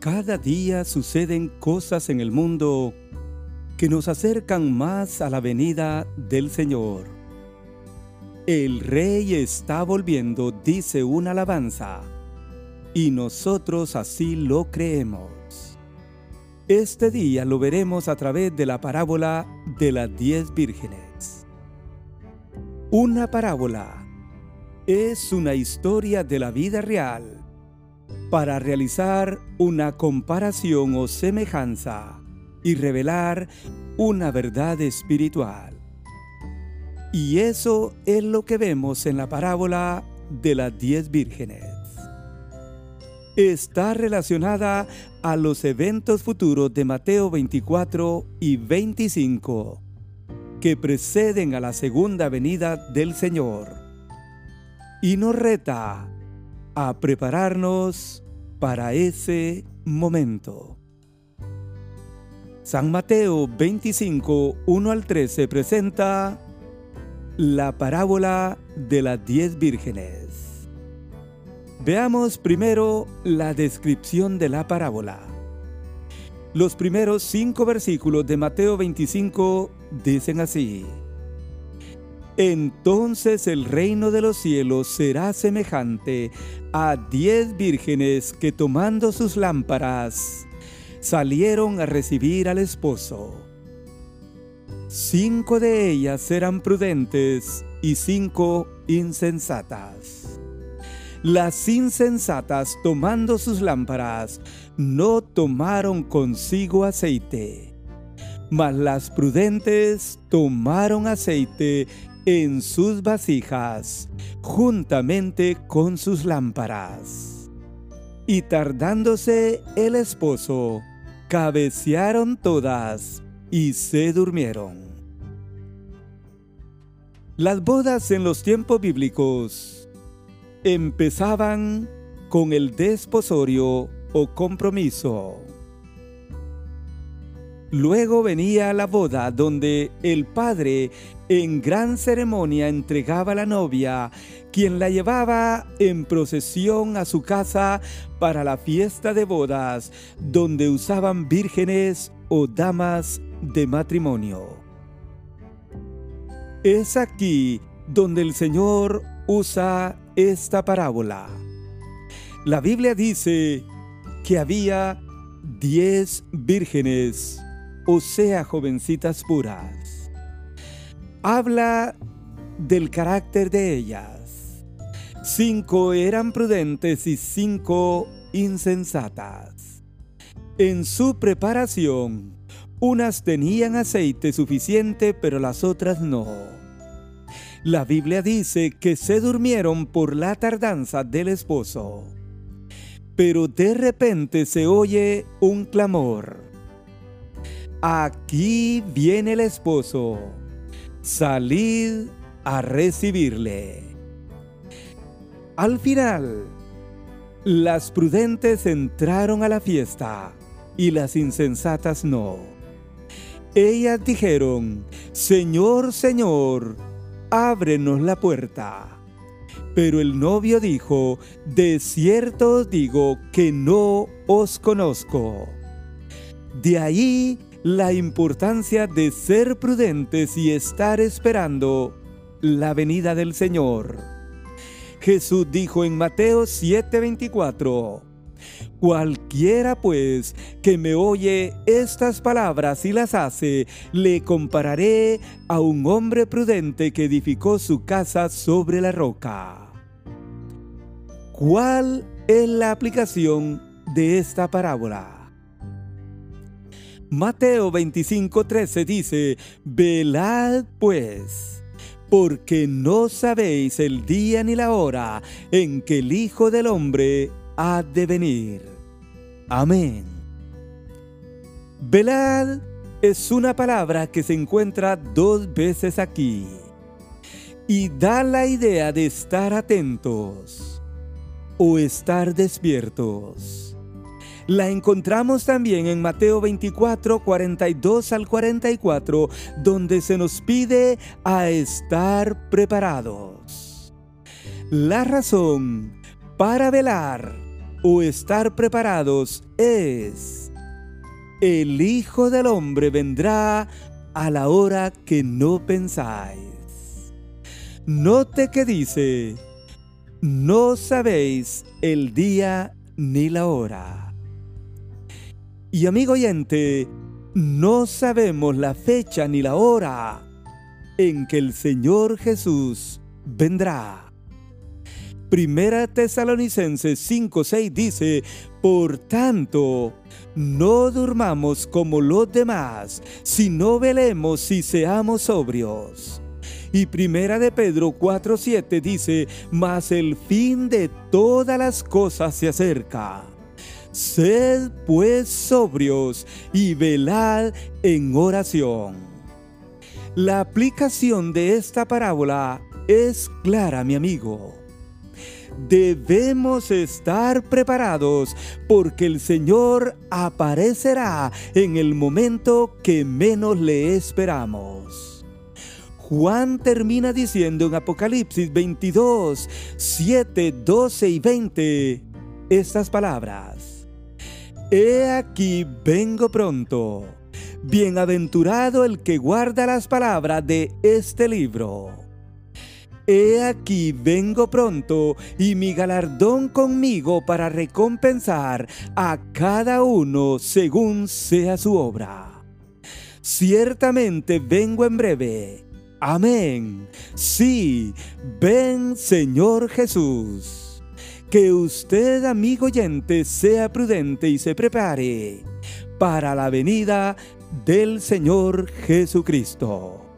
Cada día suceden cosas en el mundo que nos acercan más a la venida del Señor. El Rey está volviendo, dice una alabanza, y nosotros así lo creemos. Este día lo veremos a través de la parábola de las diez vírgenes. Una parábola es una historia de la vida real para realizar una comparación o semejanza y revelar una verdad espiritual. Y eso es lo que vemos en la parábola de las diez vírgenes está relacionada a los eventos futuros de Mateo 24 y 25, que preceden a la segunda venida del Señor, y nos reta a prepararnos para ese momento. San Mateo 25, 1 al 13 presenta la parábola de las diez vírgenes. Veamos primero la descripción de la parábola. Los primeros cinco versículos de Mateo 25 dicen así. Entonces el reino de los cielos será semejante a diez vírgenes que tomando sus lámparas salieron a recibir al esposo. Cinco de ellas eran prudentes y cinco insensatas. Las insensatas, tomando sus lámparas, no tomaron consigo aceite, mas las prudentes tomaron aceite en sus vasijas, juntamente con sus lámparas. Y tardándose el esposo, cabecearon todas y se durmieron. Las bodas en los tiempos bíblicos empezaban con el desposorio o compromiso. Luego venía la boda donde el padre en gran ceremonia entregaba a la novia, quien la llevaba en procesión a su casa para la fiesta de bodas, donde usaban vírgenes o damas de matrimonio. Es aquí donde el Señor usa esta parábola. La Biblia dice que había diez vírgenes, o sea, jovencitas puras. Habla del carácter de ellas. Cinco eran prudentes y cinco insensatas. En su preparación, unas tenían aceite suficiente, pero las otras no. La Biblia dice que se durmieron por la tardanza del esposo. Pero de repente se oye un clamor. Aquí viene el esposo. Salid a recibirle. Al final, las prudentes entraron a la fiesta y las insensatas no. Ellas dijeron, Señor, Señor, ábrenos la puerta. Pero el novio dijo, de cierto os digo que no os conozco. De ahí la importancia de ser prudentes y estar esperando la venida del Señor. Jesús dijo en Mateo 7:24, Cualquiera pues que me oye estas palabras y las hace, le compararé a un hombre prudente que edificó su casa sobre la roca. ¿Cuál es la aplicación de esta parábola? Mateo 25:13 dice, Velad pues, porque no sabéis el día ni la hora en que el Hijo del Hombre ha de venir. Amén. Velad es una palabra que se encuentra dos veces aquí y da la idea de estar atentos o estar despiertos. La encontramos también en Mateo 24, 42 al 44, donde se nos pide a estar preparados. La razón para velar o estar preparados es, el Hijo del Hombre vendrá a la hora que no pensáis. Note que dice, no sabéis el día ni la hora. Y amigo oyente, no sabemos la fecha ni la hora en que el Señor Jesús vendrá. Primera Tesalonicenses 5:6 dice, por tanto, no durmamos como los demás, sino velemos y seamos sobrios. Y primera de Pedro 4:7 dice, mas el fin de todas las cosas se acerca. Sed pues sobrios y velad en oración. La aplicación de esta parábola es clara, mi amigo. Debemos estar preparados porque el Señor aparecerá en el momento que menos le esperamos. Juan termina diciendo en Apocalipsis 22, 7, 12 y 20 estas palabras. He aquí vengo pronto. Bienaventurado el que guarda las palabras de este libro. He aquí vengo pronto y mi galardón conmigo para recompensar a cada uno según sea su obra. Ciertamente vengo en breve. Amén. Sí, ven Señor Jesús. Que usted, amigo oyente, sea prudente y se prepare para la venida del Señor Jesucristo.